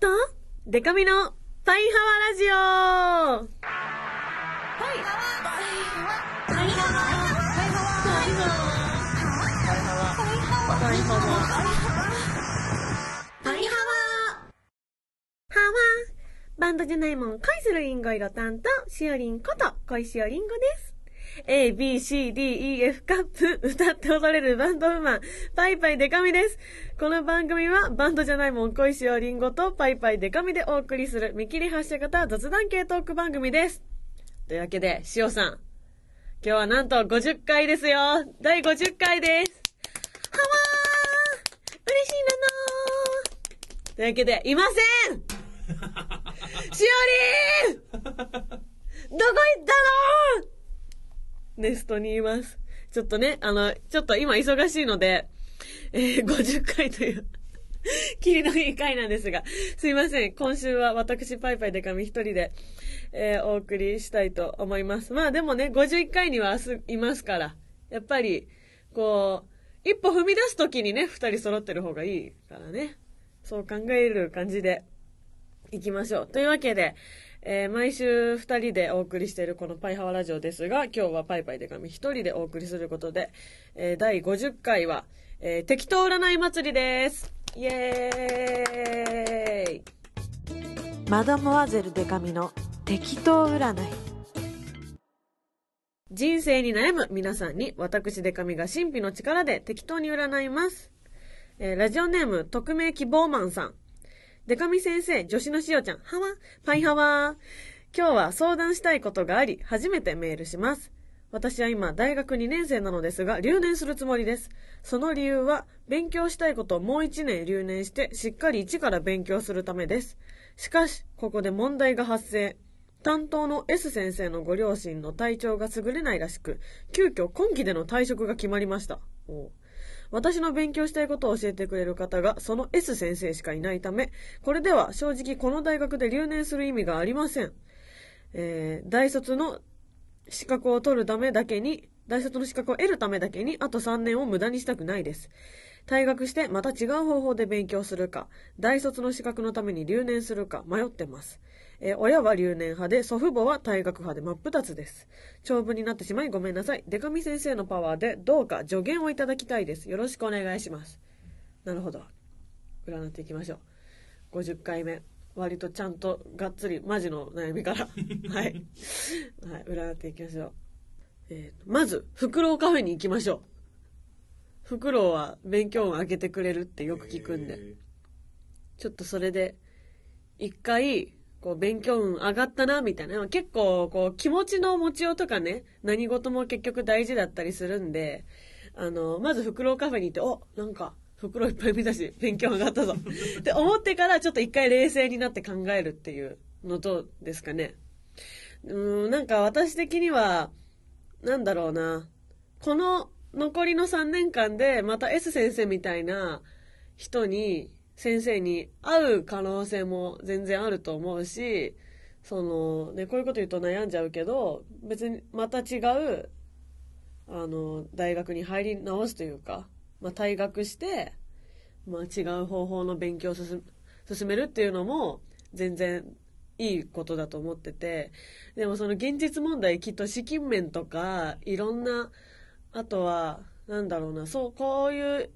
と、デカミのパイハワラジオ。パイハワ。パイハワ。パイハワ。パイハワ。パイハワ。パイハワ。バンドじゃないもん恋するリンゴ色担当、しおりんこと恋しおりんごです。A, B, C, D, E, F カップ歌って踊れるバンドウーマン、パイパイデカミです。この番組はバンドじゃないもん恋しおりんごとパイパイデカミでお送りする見切り発車型雑談系トーク番組です。というわけで、しおさん。今日はなんと50回ですよ。第50回です。はわー嬉しいなのーというわけで、いません しおりーんどこ行ったのネストにいます。ちょっとね、あの、ちょっと今忙しいので、えー、50回という、キリのいい回なんですが、すいません。今週は私、パイパイデカミ一人で、えー、お送りしたいと思います。まあでもね、51回にはすいますから、やっぱり、こう、一歩踏み出すときにね、二人揃ってる方がいいからね。そう考える感じで、行きましょう。というわけで、えー毎週二人でお送りしているこのパイハワラジオですが、今日はパイパイデカミ一人でお送りすることで、えー第50回は、えー適当占い祭りです。イエーイマダモアゼルデカミの適当占い人生に悩む皆さんに私デカミが神秘の力で適当に占います。えーラジオネーム匿名希望マンさん。デカミ先生、女子のしおちゃん、はわ、パイハワ。今日は相談したいことがあり、初めてメールします。私は今、大学2年生なのですが、留年するつもりです。その理由は、勉強したいことをもう1年留年して、しっかり一から勉強するためです。しかし、ここで問題が発生。担当の S 先生のご両親の体調が優れないらしく、急遽今期での退職が決まりました。お私の勉強したいことを教えてくれる方が、その S 先生しかいないため、これでは正直この大学で留年する意味がありません。えー大卒の資格を取るためだけに、大卒の資格を得るためだけに、あと3年を無駄にしたくないです。退学してまた違う方法で勉強するか、大卒の資格のために留年するか迷ってます。えー親は留年派で、祖父母は退学派で真っ二つです。長文になってしまいごめんなさい。デカミ先生のパワーでどうか助言をいただきたいです。よろしくお願いします。なるほど。占っていきましょう。50回目。割とちゃんとがっつりマジの悩みから。はい。はい。占っていきましょう。えーとまず、フクロウカフェに行きましょう。フクロウは勉強運上げてくれるってよく聞くんで。ちょっとそれで、一回、こう、勉強運上がったな、みたいな。結構、こう、気持ちの持ちようとかね、何事も結局大事だったりするんで、あの、まず、フクロウカフェに行って、お、なんか、フクロウいっぱい見たし、勉強上がったぞ。って思ってから、ちょっと一回冷静になって考えるっていうのどうですかね。うーん、なんか私的には、なんだろうな。この残りの3年間で、また S 先生みたいな人に、先生に会う可能性も全然あると思うし、その、ね、こういうこと言うと悩んじゃうけど、別にまた違う、あの、大学に入り直すというか、まあ、退学して、まあ、違う方法の勉強を進めるっていうのも、全然いいことだと思ってて、でもその現実問題きっと資金面とか、いろんな、あとは、なんだろうな、そう、こういう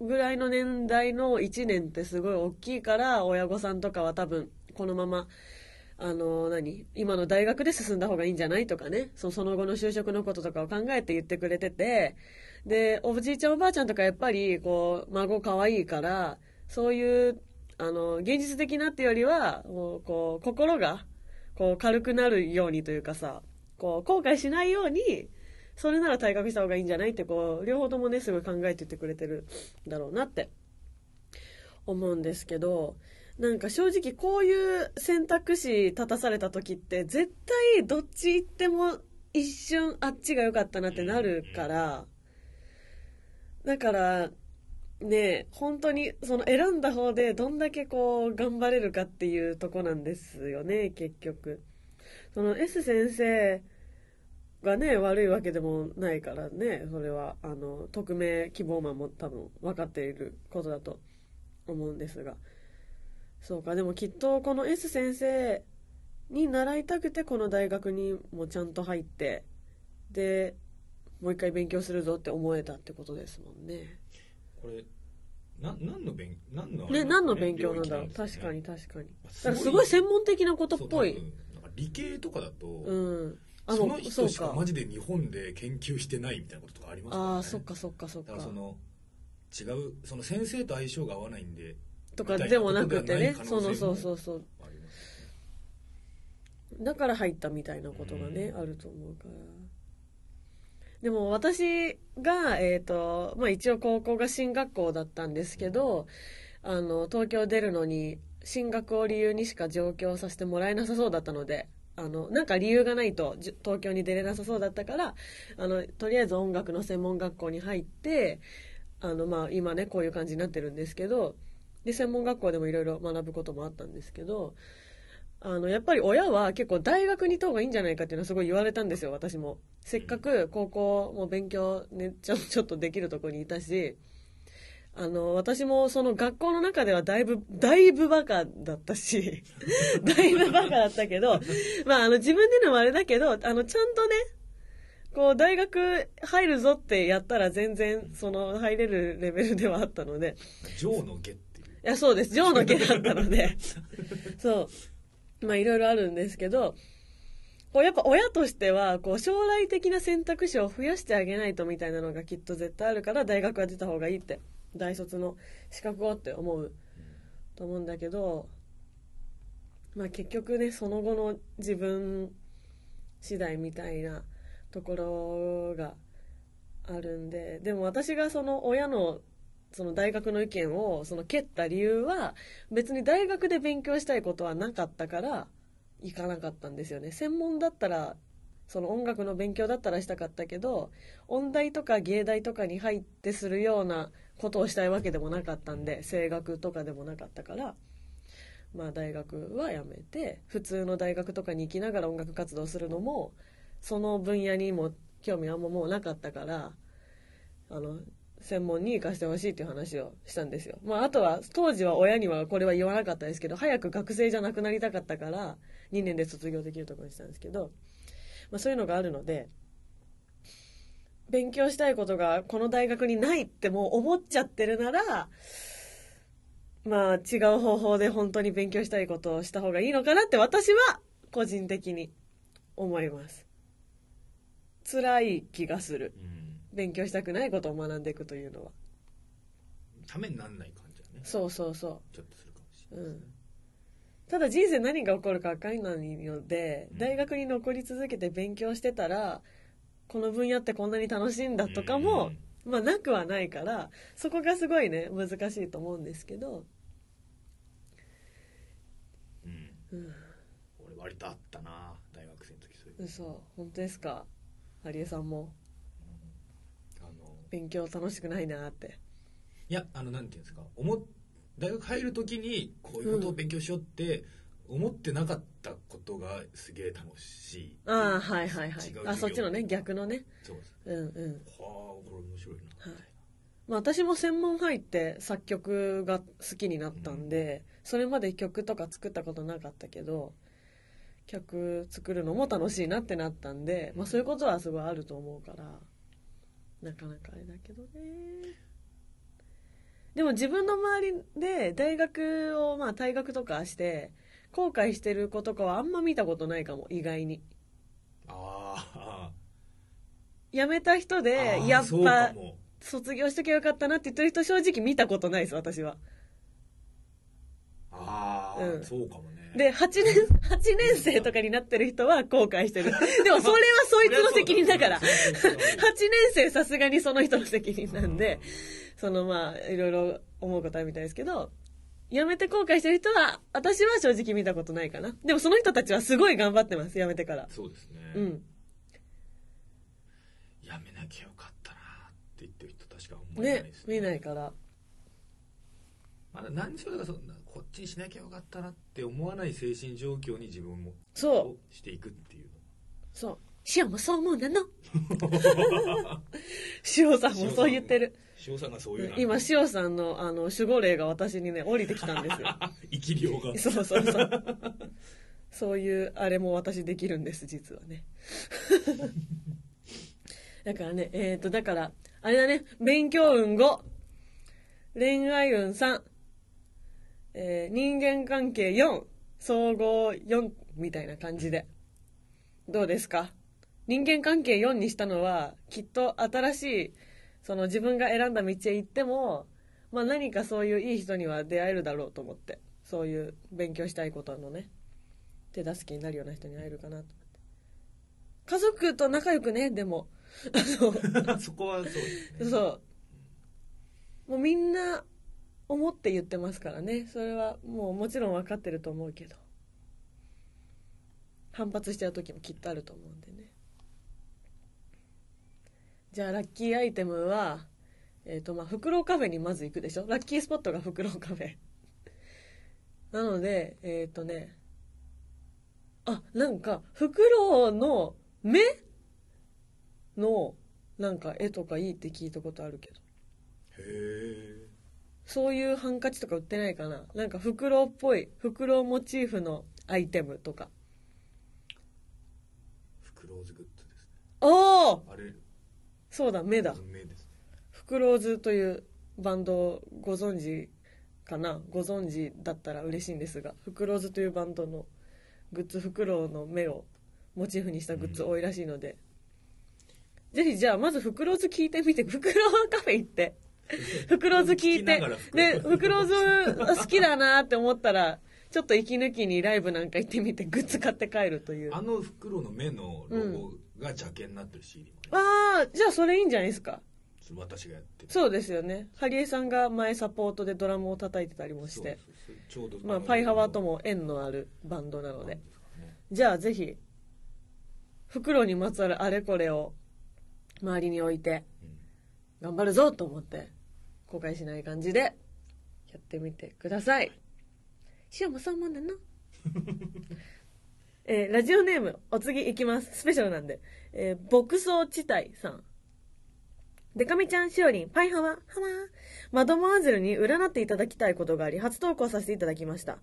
ぐらいの年代の1年ってすごい大きいから、親御さんとかは多分、このまま、あの、何今の大学で進んだ方がいいんじゃないとかね、そその後の就職のこととかを考えて言ってくれてて、で、おじいちゃんおばあちゃんとかやっぱり、こう、孫可愛いから、そういう、あの、現実的なっていうよりは、もうこう、心が、こう、軽くなるようにというかさ、こう、後悔しないように、それなら退学した方がいいんじゃないって、こう、両方ともね、すごい考えて言ってくれてるんだろうなって、思うんですけど、なんか正直こういう選択肢立たされた時って、絶対どっち行っても一瞬あっちが良かったなってなるから、だから、ね本当にその選んだ方でどんだけこう頑張れるかっていうとこなんですよね、結局。その S 先生がね、悪いわけでもないからね、それは、あの、匿名希望マンも多分分かっていることだと思うんですが。そうかでもきっとこの S 先生に習いたくてこの大学にもちゃんと入ってでもう一回勉強するぞって思えたってことですもんね。これな何の勉何のね何の勉強なんだろう。ね確かに確かに。すだからすごい専門的なことっぽい。理系とかだと、うんあその人しかマジで日本で研究してないみたいなこととかありますからね。ああそっかそっかそっか。だからその違うその先生と相性が合わないんでとかでもなくてね。そうそうそうそうだから入ったみたいなことがね、うん。あると思うから。でも私がえっ、とまあ一応高校が進学校だったんですけどあの東京出るのに進学を理由にしか上京させてもらえなさそうだったのであのなんか理由がないと東京に出れなさそうだったからあのとりあえず音楽の専門学校に入ってあの、まあ、今ねこういう感じになってるんですけどで専門学校でもいろいろ学ぶこともあったんですけどあのやっぱり親は結構大学に行った方がいいんじゃないかっていうのはすごい言われたんですよ私も。せっかく高校も勉強ねちょ ちょっとできるとこにいたしあの私もその学校の中ではだいぶだいぶバカだったし だいぶバカだったけどまああの自分でのもあれだけどあのちゃんとねこう大学入るぞってやったら全然その入れるレベルではあったのでジョーの下っていういや、そうです。上の下だったので。そう。まあ、いろいろあるんですけど、こうやっぱ親としては、こう、将来的な選択肢を増やしてあげないとみたいなのがきっと絶対あるから、大学は出た方がいいって、大卒の資格をって思うと思うんだけど、まあ結局ね、その後の自分次第みたいなところがあるんで、でも私がその親のその大学の意見をその蹴った理由は別に大学で勉強したいことはなかったから行かなかったんですよね。専門だったらその音楽の勉強だったらしたかったけど音大とか芸大とかに入ってするようなことをしたいわけでもなかったんで声楽とかでもなかったからまあ大学はやめて普通の大学とかに行きながら音楽活動するのもその分野にも興味あんまもうなかったからあの専門に行かせてほしいっていう話をしたんですよ。まあ、あとは、当時は親にはこれは言わなかったですけど、早く学生じゃなくなりたかったから、2年で卒業できるところにしたんですけど、まあ、そういうのがあるので、勉強したいことがこの大学にないってもう思っちゃってるなら、まあ、違う方法で本当に勉強したいことをした方がいいのかなって私は個人的に思います。辛い気がする。うん勉強したくないことを学んでいくというのは。ためにならない感じはねそうそうそちょっとするかもしう。れない、うん。ただ人生何が起こるか分かんないので、うん大学に残り続けて勉強してたら、この分野ってこんなに楽しいんだとかも、まあなくはないから、そこがすごいね、難しいと思うんですけど、うん。うん、俺割とあったな大学生の時そういう嘘、本当ですか？有江さんも。あの。勉強楽しくないなって。いやあのなんていうんですか。思っ大学入る時にこういうことを勉強しようって思ってなかったことがすげえ楽しい。ああ、はいはいはい。あ、そっちのね、逆のね。そうですうんうん。はあこれ面白いな。はい。まあ、私も専門入って作曲が好きになったんで、それまで曲とか作ったことなかったけど曲作るのも楽しいなってなったんで、まあ、そういうことはすごいあると思うからなかなかあれだけどね。でも自分の周りで大学をまあ退学とかして後悔してる子とかはあんま見たことないかも意外に。あ辞めた人あでやっぱも。卒業しときゃよかったなって言ってる人正直見たことないです私は。ああ、うん。そうかもね。で、8年、8年生とかになってる人は後悔してる。でもそれはそいつの責任だから。8そうそうそう。年生さすがにその人の責任なんで、そのまあ、いろいろ思うことあるみたいですけど、辞めて後悔してる人は、私は正直見たことないかな。でもその人たちはすごい頑張ってます、辞めてから。そうですね、うん。やめなきゃよかったなって言ってる人確か思えないねです、見ないから。まだ何それがそんなこっちにしなきゃよかったなって思わない精神状況に自分もそう、していくっていうそう。シオもそう思うなの。シオさんもそう言ってる。塩さんがそういうの今、塩さんの、あの、守護霊が私にね、降りてきたんですよ。生き量がそうそうそう。そういう、あれも私できるんです、実はね。だからね、えっ、と、だから、あれだね、勉強運5、恋愛運3、えー人間関係4、総合4みたいな感じで。どうですか？人間関係4にしたのは、きっと新しい、その自分が選んだ道へ行っても、まあ何かそういういい人には出会えるだろうと思って、そういう勉強したいことのね、手助けになるような人に会えるかなと思って。家族と仲良くね、でも。そこはそうですねそう。もうみんな思って言ってますからね。それはもうもちろん分かってると思うけど。反発しちゃう時もきっとあると思うんでね。じゃあラッキーアイテムは、えっ、とまあ、フクロウカフェにまず行くでしょ？ラッキースポットがフクロウカフェ。なので、えっ、とね、あ、なんか、フクロウの目の、なんか絵とかいいって聞いたことあるけど。へえそういうハンカチとか売ってないかな？なんかフクロウっぽい、フクロウモチーフのアイテムとか。フクローズグッズですねおおあれそうだ、目だ。目です。ねフクローズというバンドをご存知かな？ご存知だったら嬉しいんですが、フクローズというバンドのグッズ、フクロウの目をモチーフにしたグッズ多いらしいので、ぜひじゃあまずフクローズ聞いてみて、フクロウカフェ行って、フクローズ聞いて。で、フクローズ好きだなって思ったら、ちょっと息抜きにライブなんか行ってみて、グッズ買って帰るという。あの袋の目のロゴが邪険になってる CD もね、ああ、じゃあそれいいんじゃないですか？私がやってるそうですよね。ハリエさんが前サポートでドラムを叩いてたりもして。ちょうどまあ、パイハワとも縁のあるバンドなので。ねじゃあぜひ、袋にまつわるあれこれを周りに置いて、頑張るぞと思って、後悔しない感じで、やってみてください。塩もそう思うんだな。えーラジオネーム、お次行きます。スペシャルなんで。えー牧草地帯さん。でかみちゃん、しおりん、パイハワ、ハワー。マドモアゼルに占っていただきたいことがあり、初投稿させていただきました。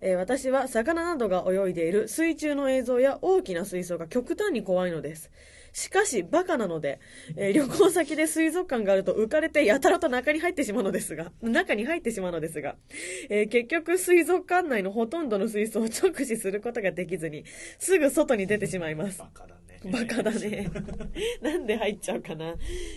えー私は魚などが泳いでいる水中の映像や大きな水槽が極端に怖いのです。しかし、バカなので、えー旅行先で水族館があると浮かれてやたらと中に入ってしまうのですが、中に入ってしまうのですが、えー結局水族館内のほとんどの水槽を直視することができずに、すぐ外に出てしまいます。バカだね バカだね。なんで入っちゃうかな。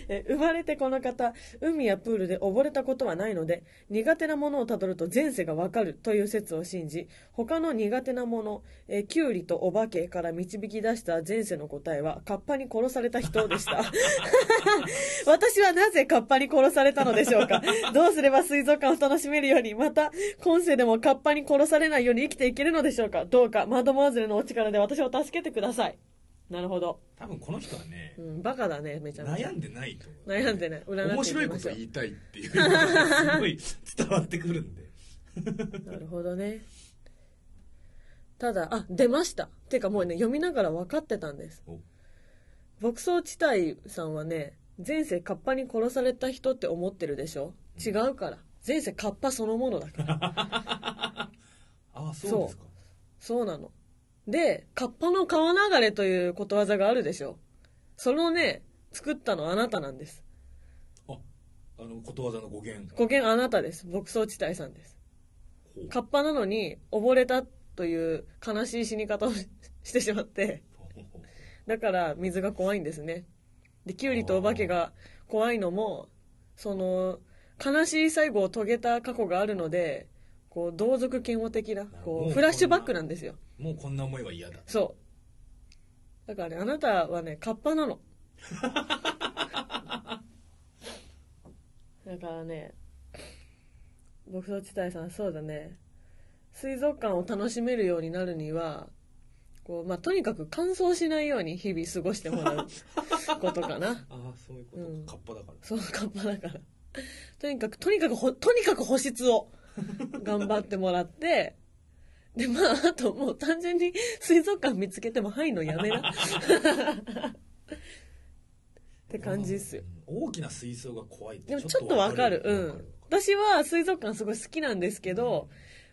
え生まれてこの方、海やプールで溺れたことはないので、苦手なものをたどると前世がわかるという説を信じ、他の苦手なもの、えキュウリとお化けから導き出した前世の答えは、カッパに殺された人でした。私はなぜカッパに殺されたのでしょうかどうすれば水族館を楽しめるように、また、今世でもカッパに殺されないように生きていけるのでしょうかどうか、マドモアゼルのお力で私を助けてください。なるほど。多分この人はねう、ん、バカだね、めちゃめちゃ。悩んでないと悩んでない。占面白いこと言いたいっていうのがすごい 伝わってくるんでなるほどね。ただ、あ、出ました。てかもうね、読みながら分かってたんです。お牧草地帯さんはね、前世カッパに殺された人って思ってるでしょ？違うから。前世カッパそのものだから。ああそうですかそうなの。で、カッパの川流れということわざがあるでしょそのね、作ったのあなたなんです。ああのことわざの語源語源あなたです。牧草地帯さんです。カッパなのに溺れたという悲しい死に方をししてしまって、だから水が怖いんですね。で、キュウリとお化けが怖いのも、その、悲しい最後を遂げた過去があるので、こう、同族嫌悪的な、こうフラッシュバックなんですよ。もうこんな思いは嫌だそう。だからね、あなたはね、カッパなの。だからね、牧草地帯さん、そうだね、水族館を楽しめるようになるには、こう、まあ、とにかく乾燥しないように日々過ごしてもらう ことかな。ああそういうことか、うんカッパだからそう、カッパだから。とにかく、とにかくほ、とにかく保湿を頑張ってもらって、で、まあ、あともう単純に水族館見つけても入るのやめな。って感じですよ。うん大きな水槽が怖いってでもちょっとわかる。うん。私は水族館すごい好きなんですけど、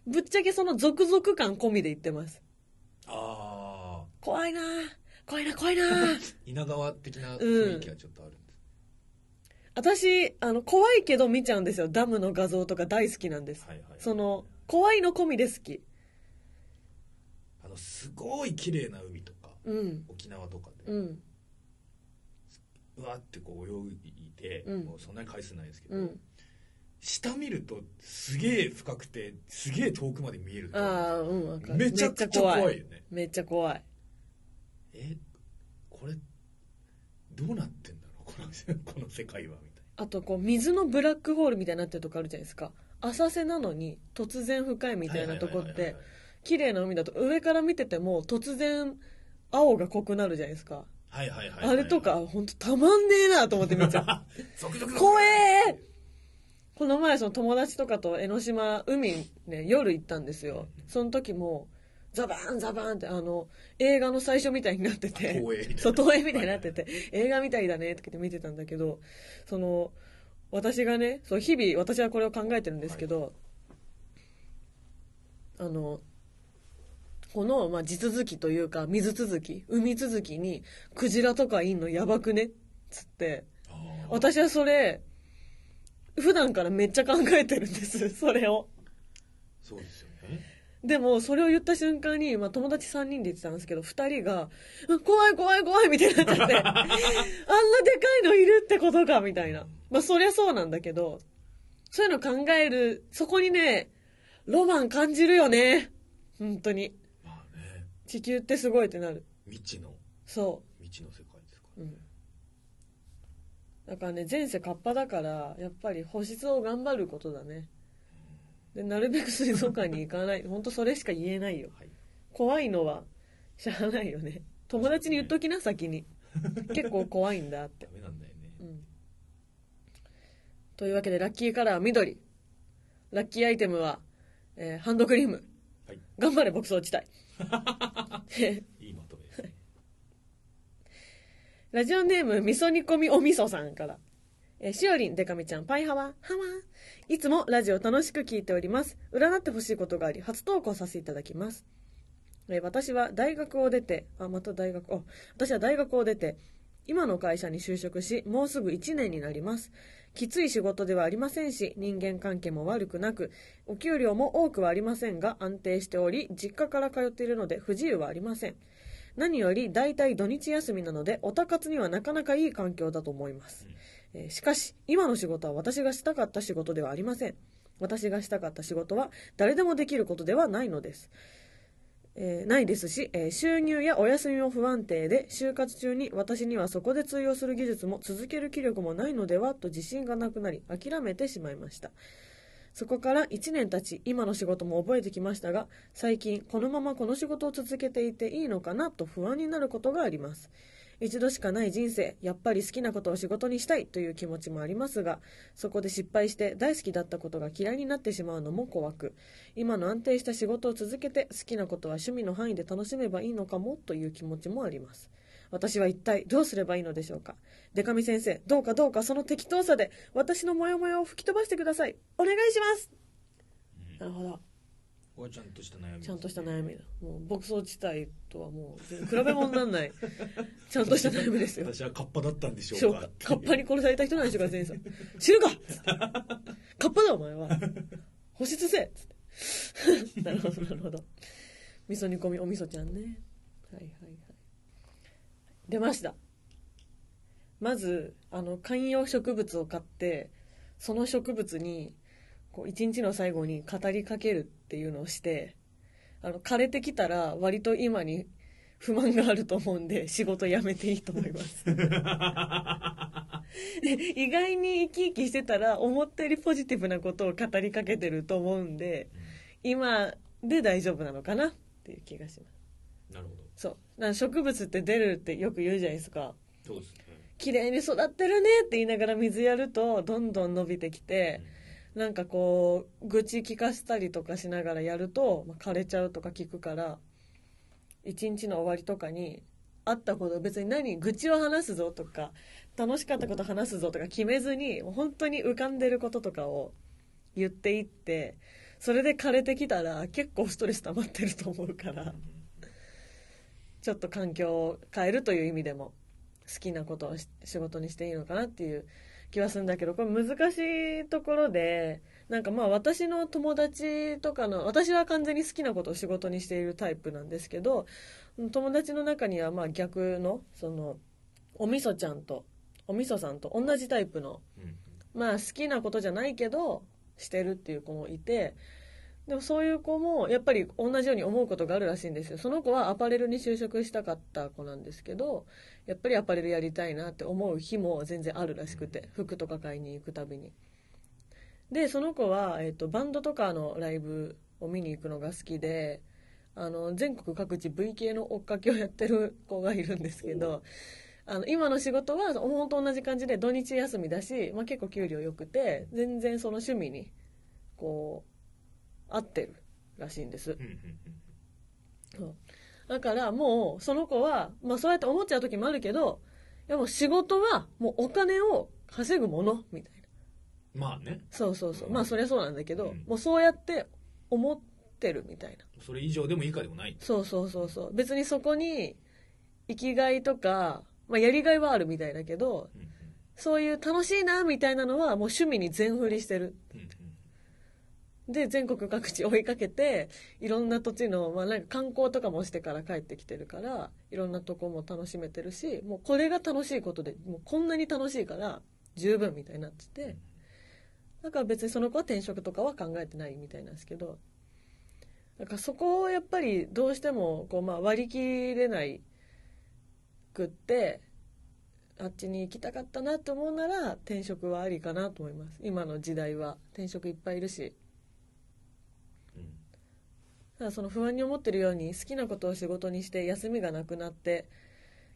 ぶっちゃけその続々感込みで言ってます。あ怖いなぁ怖いな怖いな 稲川的な雰囲気がちょっとあるんです、私、あの、怖いけど見ちゃうんですよ。ダムの画像とか大好きなんです。はいはいその、怖いの込みで好き。あのすごい綺麗な海とかうん。沖縄とかで、うん。うわってこう泳いで、うんもうそんなに回数ないですけど、うん。下見るとすげえ深くてすげえ遠くまで見えるああ、うん。めちゃくちゃ怖いよねめっちゃ怖い。えこれどうなってんだろう？この この世界はみたいあと、こう、水のブラックホールみたいになってるとこあるじゃないですか。浅瀬なのに突然深いみなたいなとこってはいはいはいはい、綺麗な海だと上から見てても突然青が濃くなるじゃないですか。はいはいはいはい。あれとか、ほんとたまんねえなと思って見ちゃう。怖えこの前その友達とかと江ノ島海ね夜行ったんですよ。その時もザバーンザバーンってあの映画の最初みたいになっててあ東映みたいな。そう東映みたいになってて映画みたいだねって言って見てたんだけどその私がねそう日々私はこれを考えてるんですけど、あのこの、まあ、地続きというか水続き海続きにクジラとかいんのやばくね？っつって。私はそれ普段からめっちゃ考えてるんですそれを。そうですよね。でもそれを言った瞬間に、まあ、友達3人で言ってたんですけど2人が「うん怖い怖い怖い」みたいになっちゃって。あんなでかいのいるってことかみたいな。まあそりゃそうなんだけどそういうの考えるそこにねロマン感じるよね。本当に地球ってすごいってなる。未知の。そ未知の世界ですかううん。だからね前世カッパだからやっぱり保湿を頑張ることだね。でなるべく水族館に行かない。本当それしか言えないよ。はい。怖いのはしゃあないよね。友達に言っときな先に。結構怖いんだって。ダ、メなんだよね。うん、というわけでラッキーカラーは緑。ラッキーアイテムは、えーハンドクリーム。はい。頑張れ牧草地帯 いいまとめですねラジオネーム味噌煮込みお味噌さんからえしおりん、でかみちゃん、パイハワ、ハワいつもラジオ楽しく聞いております。占ってほしいことがあり、初投稿させていただきます。え私は大学を出て、あ、また大学、あ、私は大学を出て、今の会社に就職し、もうすぐ1年になります。きつい仕事ではありませんし、人間関係も悪くなく、お給料も多くはありませんが、安定しており、実家から通っているので不自由はありません。何より大体土日休みなので、オタ活にはなかなかいい環境だと思います。えーしかし、今の仕事は私がしたかった仕事ではありません。私がしたかった仕事は誰でもできることではないのです。えーないですし、えー収入やお休みも不安定で、就活中に私にはそこで通用する技術も続ける気力もないのではと自信がなくなり、諦めてしまいました。そこから1年経ち、今の仕事も覚えてきましたが、最近このままこの仕事を続けていていいのかなと不安になることがあります。一度しかない人生、やっぱり好きなことを仕事にしたいという気持ちもありますが、そこで失敗して大好きだったことが嫌いになってしまうのも怖く、今の安定した仕事を続けて好きなことは趣味の範囲で楽しめばいいのかもという気持ちもあります。私は一体どうすればいいのでしょうか？デカミ先生、どうかどうかその適当さで私のモヤモヤを吹き飛ばしてください。お願いしますなるほど。これはちゃんとした悩みちゃんとした悩みだ。もう牧草地帯とはもう比べ物にならない。ちゃんとした悩みですよ。私はカッパだったんでししょうかカッパに殺された人なんでしょうか、前さん。知るかカッパだお前は。保湿せつって。なるほど、なるほど。味噌煮込み、お味噌ちゃんね。はいはいはい。出ました。まず、あの、観葉植物を買って、その植物に、こう、一日の最後に語りかけるっていうのをして、あの、枯れてきたら、割と今に不満があると思うんで、仕事辞めていいと思います。で意外に生き生きしてたら思ったよりポジティブなことを語りかけてると思うんで今で大丈夫なのかな？っていう気がします。なるほど。そう。だから植物って出るってよく言うじゃないですか。そうですね。綺麗に育ってるねって言いながら水やるとどんどん伸びてきてなんかこう愚痴聞かせたりとかしながらやると、まあ、枯れちゃうとか聞くから一日の終わりとかにあったこと別に何愚痴を話すぞとか楽しかったこと話すぞとか決めずに本当に浮かんでることとかを言っていってそれで枯れてきたら結構ストレス溜まってると思うからちょっと環境を変えるという意味でも好きなことを仕事にしていいのかなっていう気はするんだけどこれ難しいところでなんかまあ私の友達とかの私は完全に好きなことを仕事にしているタイプなんですけど友達の中にはまあ逆のそのおみそちゃんとおみそさんと同じタイプのうん。まあ好きなことじゃないけどしてるっていう子もいてでもそういう子もやっぱり同じように思うことがあるらしいんですよ。その子はアパレルに就職したかった子なんですけどやっぱりアパレルやりたいなって思う日も全然あるらしくて服とか買いに行くたびに。でその子は、えっとバンドとかのライブを見に行くのが好きであの全国各地 V 系の追っかけをやってる子がいるんですけどあの今の仕事は本当同じ感じで土日休みだし、まあ、結構給料良くて全然その趣味にこう合ってるらしいんです。そう。だからもうその子は、まあ、そうやって思っちゃう時もあるけどでも仕事はもうお金を稼ぐものみたいな。まあね。そうそうそう。まあそりゃそうなんだけど、うん。もうそうやって思ってるみたいな。それ以上でも以下でもない。そうそうそうそう。別にそこに生きがいとか、まあ、やりがいはあるみたいだけどうんうん。そういう楽しいなみたいなのはもう趣味に全振りしてる。うんうんで全国各地追いかけていろんな土地の、まあ、なんか観光とかもしてから帰ってきてるからいろんなとこも楽しめてるしもうこれが楽しいことでもうこんなに楽しいから十分みたいになってて。だから別にその子は転職とかは考えてないみたいなんですけど。だからそこをやっぱりどうしてもこう、まあ、割り切れないくってあっちに行きたかったなと思うなら転職はありかなと思います。今の時代は。転職いっぱいいるし。だその不安に思ってるように好きなことを仕事にして休みがなくなって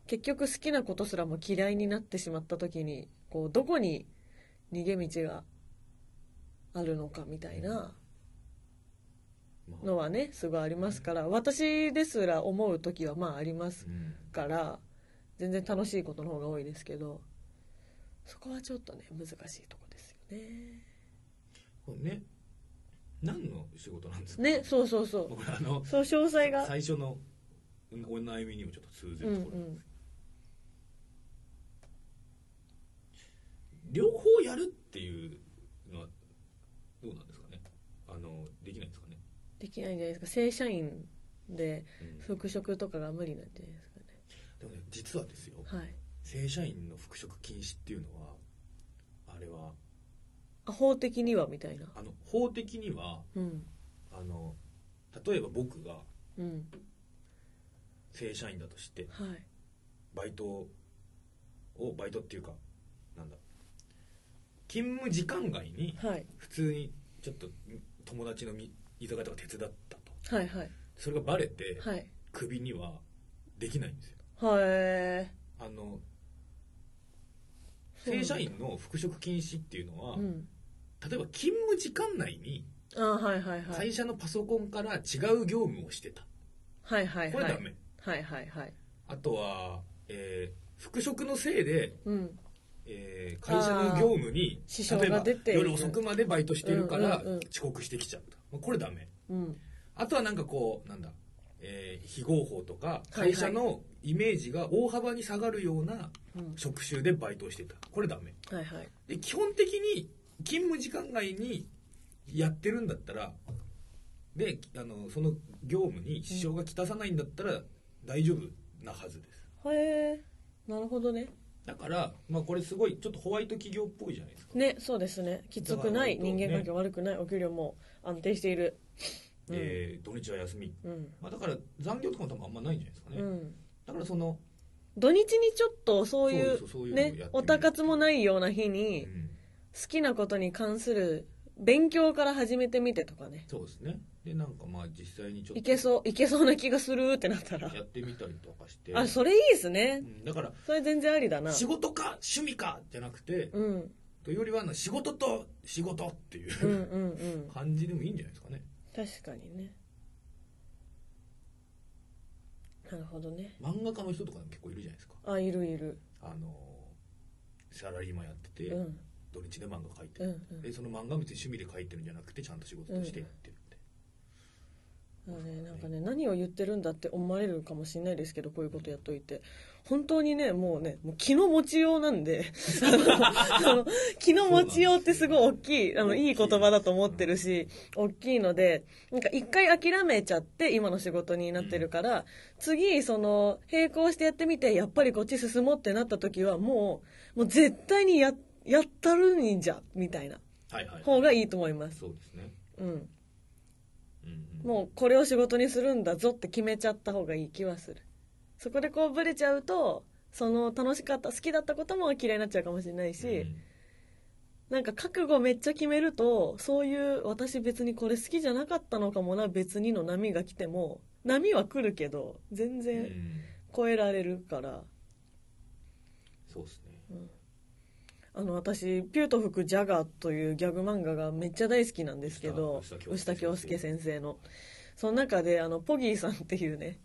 結局好きなことすらも嫌いになってしまった時にこうどこに逃げ道があるのかみたいなまあのはねすごいありますから私ですら思う時はまあありますうんから全然楽しいことの方が多いですけどそこはちょっとね難しいとこですよね。ね何の仕事なんですか？ねそうそうそう。僕らあのそう詳細が。最初のお悩みにもちょっと通ずうんうるところなんです。んけど、両方やるっていうのはどうなんですかね？あのできないんですかね、できないんじゃないですか。正社員でうん。復職とかが無理なんじゃないですかね。でもね実はですよ。はい。正社員の復職禁止っていうのはあれはあ法的にはみたいな。あの法的にはうん。あの例えば僕がうん。正社員だとしてはい。バイトをバイトっていうかなんだ勤務時間外にはい。普通にちょっと友達のみ居酒屋とか手伝ったと。はいはい。それがバレてはい。クビにはできないんですよ。はいあの正社員の復職禁止っていうのは、うん例えば勤務時間内にあはいはいはい。会社のパソコンから違う業務をしてた。はいはいはい。これダメ、はいはいはい。あとは、えー復職のせいで、うん。えー会社の業務に支障が出ている。例えば夜遅くまでバイトしてるからうんうんうん。遅刻してきちゃった、まあこれダメ。うん。あとはなんかこうなんだ、えー非合法とかはいはい。会社のイメージが大幅に下がるようなうん。職種でバイトをしてた。これダメ。はいはい。で基本的に勤務時間外にやってるんだったらであのその業務に支障がきたさないんだったら大丈夫なはずです。へえなるほどね。だから、まあ、これすごいちょっとホワイト企業っぽいじゃないですか、ねそうですね。きつくない人間関係悪くないお給料も安定している。うん。で土日は休み、うん。まあ、だから残業とかも多分あんまないんじゃないですかね、うん。だからその、土日にちょっとそういうねおたかつもないような日うにん好きなことに関する勉強から始めてみてとかね。そうですね。でなんかまあ実際にちょっと。いけそういけそうな気がするってなったら。やってみたりとかしてあそれいいですね。うんだからそれ全然ありだな。仕事か趣味かじゃなくて、うん。というよりはな仕事と仕事っていう、うんうんうん。感じでもいいんじゃないですかね。確かにね。なるほどね。漫画家の人とか結構いるじゃないですか。あいるいる。あのサラリーマンやってて、うん土日で漫画描いてる、うんうんでその漫画は別に趣味で描いてるんじゃなくてちゃんと仕事としてやってるって、あのね、なんかね何を言ってるんだって思われるかもしれないですけどこういうことやっといて本当にねもうねもう気の持ちようなんであの気の持ちようってすごい大きいあのいい言葉だと思ってるし大きいのでなんか一回諦めちゃって今の仕事になってるから次その並行してやってみてやっぱりこっち進もうってなった時はもうもう絶対にやってやったるんじゃみたいな。はいはい。方がいいと思います。そうですね、うん。うんうん、もうこれを仕事にするんだぞって決めちゃった方がいい気はする。そこでこうブレちゃうとその楽しかった好きだったことも嫌いになっちゃうかもしれないし、うん。なんか覚悟めっちゃ決めるとそういう私別にこれ好きじゃなかったのかもな別にの波が来ても波は来るけど全う然ん。超えられるから、そうですねあの私「ピュート吹くジャガー」というギャグ漫画がめっちゃ大好きなんですけど臼田恭介先生の。その中であのポギーさんっていうね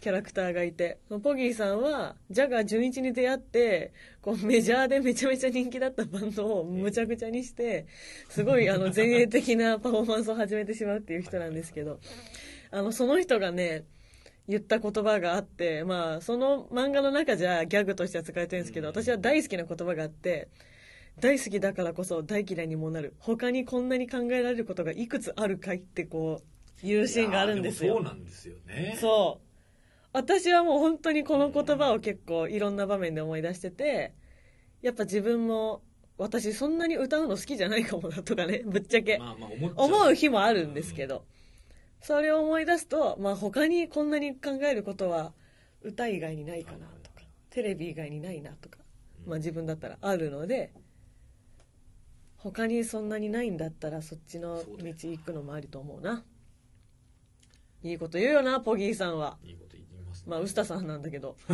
キャラクターがいて、ポギーさんは、ジャガー純一に出会って、こうメジャーでめちゃめちゃ人気だったバンドをむちゃくちゃにして、すごいあの前衛的なパフォーマンスを始めてしまうっていう人なんですけど、あの、その人がね、言った言葉があって、まあ、その漫画の中じゃギャグとしては使われてるんですけど、うん私は大好きな言葉があって、大好きだからこそ大嫌いにもなる。他にこんなに考えられることがいくつあるかいってこう、言うシーンがあるんですよ。そうなんですよねそう。私はもう本当にこの言葉を結構いろんな場面で思い出してて、やっぱ自分も、私そんなに歌うの好きじゃないかもなとかね、ぶっちゃけまあまあ思思う日もあるんですけど、それを思い出すと、まあ他にこんなに考えることは歌以外にないかなとか、テレビ以外にないなとか、まあ自分だったらあるので、他にそんなにないんだったらそっちの道行くのもありと思うな。いいこと言うよな、ポギーさんは。いいこと言いますねまあ、臼田さんなんだけど。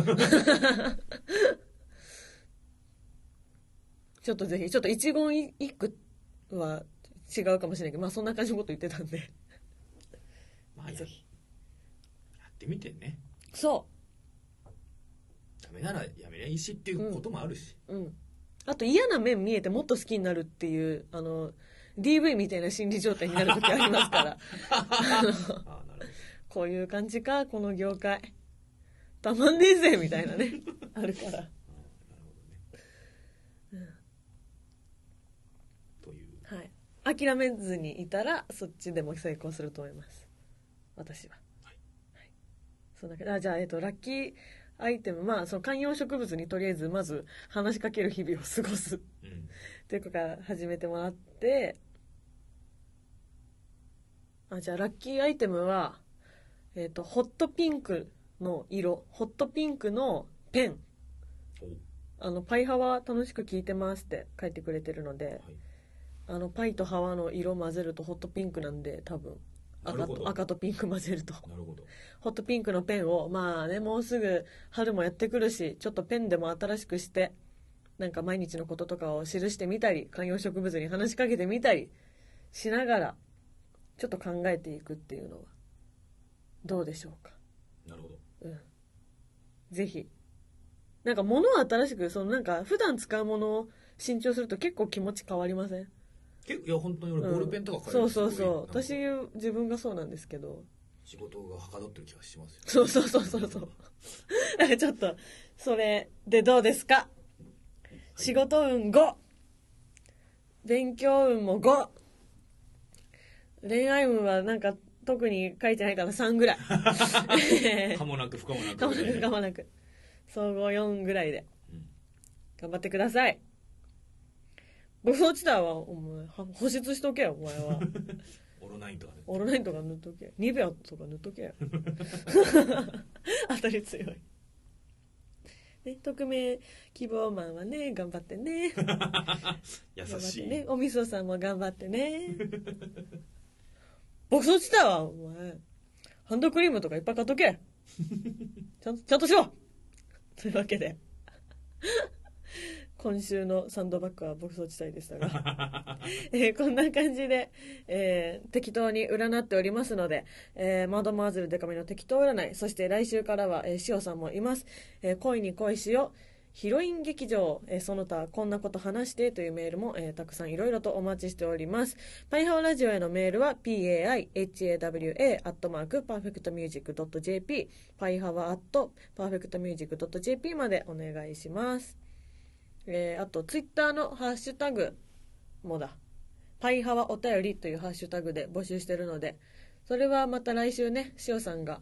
ちょっとぜひ、ちょっと一言一句は違うかもしれないけど、まあそんな感じのこと言ってたんで。まあやぜひやってみてねそダメならやめりゃいいしっていうこともあるし、う。うん。あと嫌な面見えてもっと好きになるっていう、あの、DV みたいな心理状態になる時ありますから。こういう感じか、この業界。たまんねえぜ、みたいなね。あるから。ああなるほどね、というはい。諦めずにいたら、そっちでも成功すると思います。私は。はいはい。そうだけど、あ、じゃあ、えっと、ラッキーアイテム、まあ、その観葉植物にとりあえず、まず話しかける日々を過ごすっうんていうことから始めてもらって、あ、じゃあ、ラッキーアイテムは、えっと、ホットピンクの色、ホットピンクのペン。おあの、パイハワ楽しく聞いてますって書いてくれてるので、はいあの、パイとハワの色混ぜるとホットピンクなんで、多分。赤と、赤とピンク混ぜると。なるほどホットピンクのペンを、まあね、もうすぐ春もやってくるし、ちょっとペンでも新しくして、なんか毎日のこととかを記してみたり、観葉植物に話しかけてみたりしながら、ちょっと考えていくっていうのは、どうでしょうか。なるほどうん。ぜひ。なんか物を新しく、そのなんか普段使うものを新調すると結構気持ち変わりません？結構いや本当に俺ボールペンとかうんそうそうすそう。私、自分がそうなんですけど。仕事がはかどってる気がしますよそうそうそうそうそう。ちょっと、それでどうですか？仕事運5。勉強運も5。恋愛運はなんか特に書いてないから3ぐらい。かもなく不可もなく かもなくかもなく。総合4ぐらいで。うん頑張ってください。僕そっちだわ、お前。は保湿しとけよ、お前は。オロナインとかねオロナインとか塗っとけ。ニベアとか塗っとけよ。当たり強い。ね、匿名希望マンはね、頑張ってね。優していね。おみそさんも頑張ってね。僕そっちだわ、お前。ハンドクリームとかいっぱい買っとけ。ちゃんと、ちゃんとしろというわけで。今週のサンドバッグは牧草地帯でしたが、えーこんな感じで、えー適当に占っておりますので、えーマドモアゼルデカミの適当占い、そして来週からは、えー、塩さんもいます。えー恋に恋しよう。ヒロイン劇場、えーその他こんなこと話してというメールも、えーたくさんいろいろとお待ちしております。ぱいはわラジオへのメールは paihawa アットマークパイハワアットパーフェクトミュージック .jp までお願いします。えーあとツイッターのハッシュタグもだ。パイハワお便りというハッシュタグで募集してるので、それはまた来週ね、塩さんが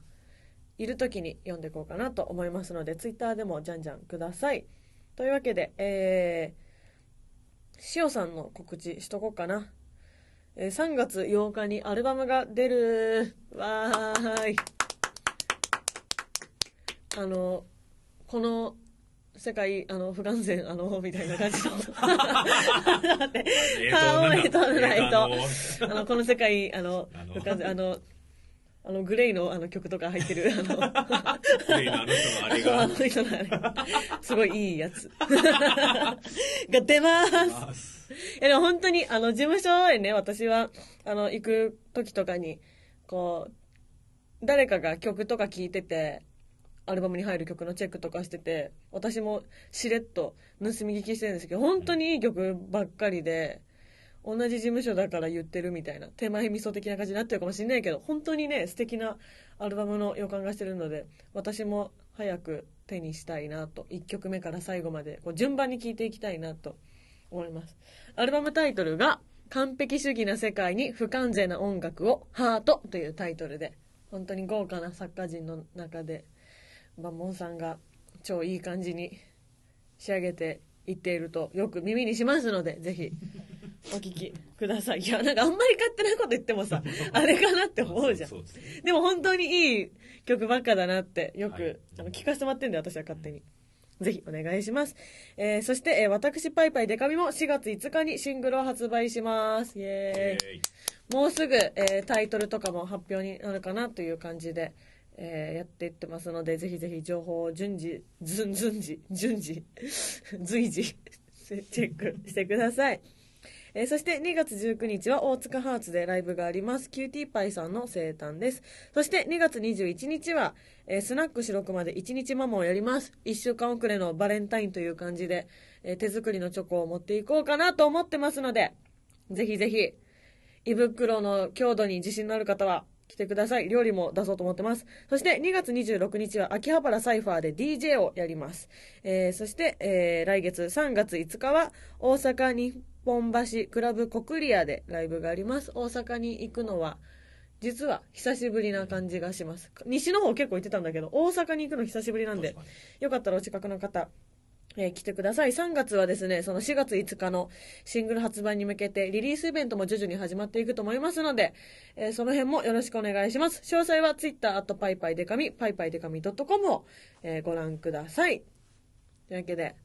いる時に読んでいこうかなと思いますので、ツイッターでもじゃんじゃんください。というわけで、えー、塩さんの告知しとこうかな。えー3月8日にアルバムが出る。わーい。あの、この世界、あの、不完全、あの、みたいな感じの。待って顔へとないと。あの、この世界、あのあの、不完全、あの、あの、グレイのあの曲とか入ってる、あの、グレイのあの人のあれがあの人のあれ。すごいいいやつ。が出ます。いやでも本当に、あの、事務所へね、私は、あの、行く時とかに、こう、誰かが曲とか聴いてて、アルバムに入る曲のチェックとかしてて、私もしれっと盗み聞きしてるんですけど、本当にいい曲ばっかりで、同じ事務所だから言ってるみたいな、手前味噌的な感じになってるかもしれないけど、本当にね、素敵なアルバムの予感がしてるので、私も早く手にしたいなと、1曲目から最後まで、こう順番に聴いていきたいなと思います。アルバムタイトルが、完璧主義な世界に不完全な音楽を、ハートというタイトルで、本当に豪華な作家陣の中で、バンモンさんが超いい感じに仕上げていっているとよく耳にしますので、ぜひ お聞きください。いや、なんかあんまり勝手なこと言ってもさ、あれかなって思うじゃんですねでも本当にいい曲ばっかだなってよく、はいあの聞かせてもらってんで私は勝手に。ぜひお願いします。えーそして、えー私パイパイデカミも4月5日にシングルを発売します。イエーイ。えもうすぐ、えータイトルとかも発表になるかなという感じで、えーやっていってますので、ぜひぜひ情報を順次、ずん、順次、順次、随時、チェックしてください。えーそして2月19日は大塚ハーツでライブがあります。キューティーパイさんの生誕です。そして2月21日は、えースナック白熊で1日ママをやります。1週間遅れのバレンタインという感じで、えー手作りのチョコを持っていこうかなと思ってますので、ぜひぜひ、胃袋の強度に自信のある方は来てください。料理も出そうと思ってます。そして2月26日は秋葉原サイファーで DJ をやります。えーそして、えー来月3月5日は大阪日本橋クラブコクリアでライブがあります。大阪に行くのは実は久しぶりな感じがします。西の方結構行ってたんだけど、大阪に行くの久しぶりなんでよかったらお近くの方、えー来てください。3月はですね、その4月5日のシングル発売に向けてリリースイベントも徐々に始まっていくと思いますので、えーその辺もよろしくお願いします。詳細は Twitter、あとパイパイデカミ、パイパイデカミ .com を、えーご覧ください。というわけで、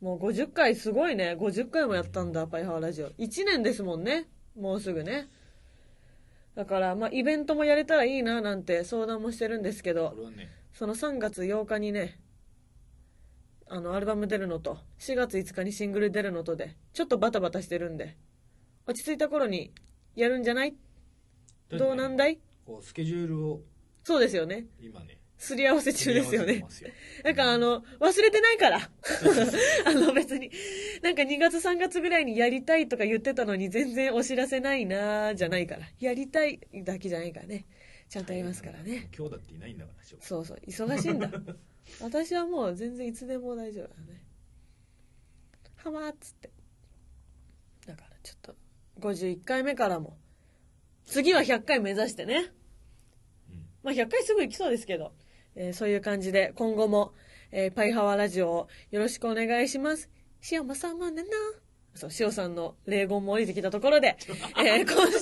もう50回すごいね。50回もやったんだ、パイハワラジオ。1年ですもんね。もうすぐね。だから、まあ、イベントもやれたらいいな、なんて相談もしてるんですけどその3月8日にね、あの、アルバム出るのと、4月5日にシングル出るのとで、ちょっとバタバタしてるんで、落ち着いた頃にやるんじゃない？どうなんだい？こうスケジュールをそうですよね。今ねすり合わせ中ですよねなんかあの、忘れてないから。あの別に、なんか2月3月ぐらいにやりたいとか言ってたのに全然お知らせないなーじゃないから。やりたいだけじゃないからね。ちゃんとやりますからね。今日だっていないんだからしょそうそう、忙しいんだ。私はもう全然いつでも大丈夫だね。はまーっつって。だからちょっと、51回目からも、次は100回目指してね。うんまあ100回すぐ行きそうですけど、えーそういう感じで今後も、えーパイハワラジオをよろしくお願いします。塩もさまねな。そう、塩さんの霊言も降りてきたところで、えー今週は、この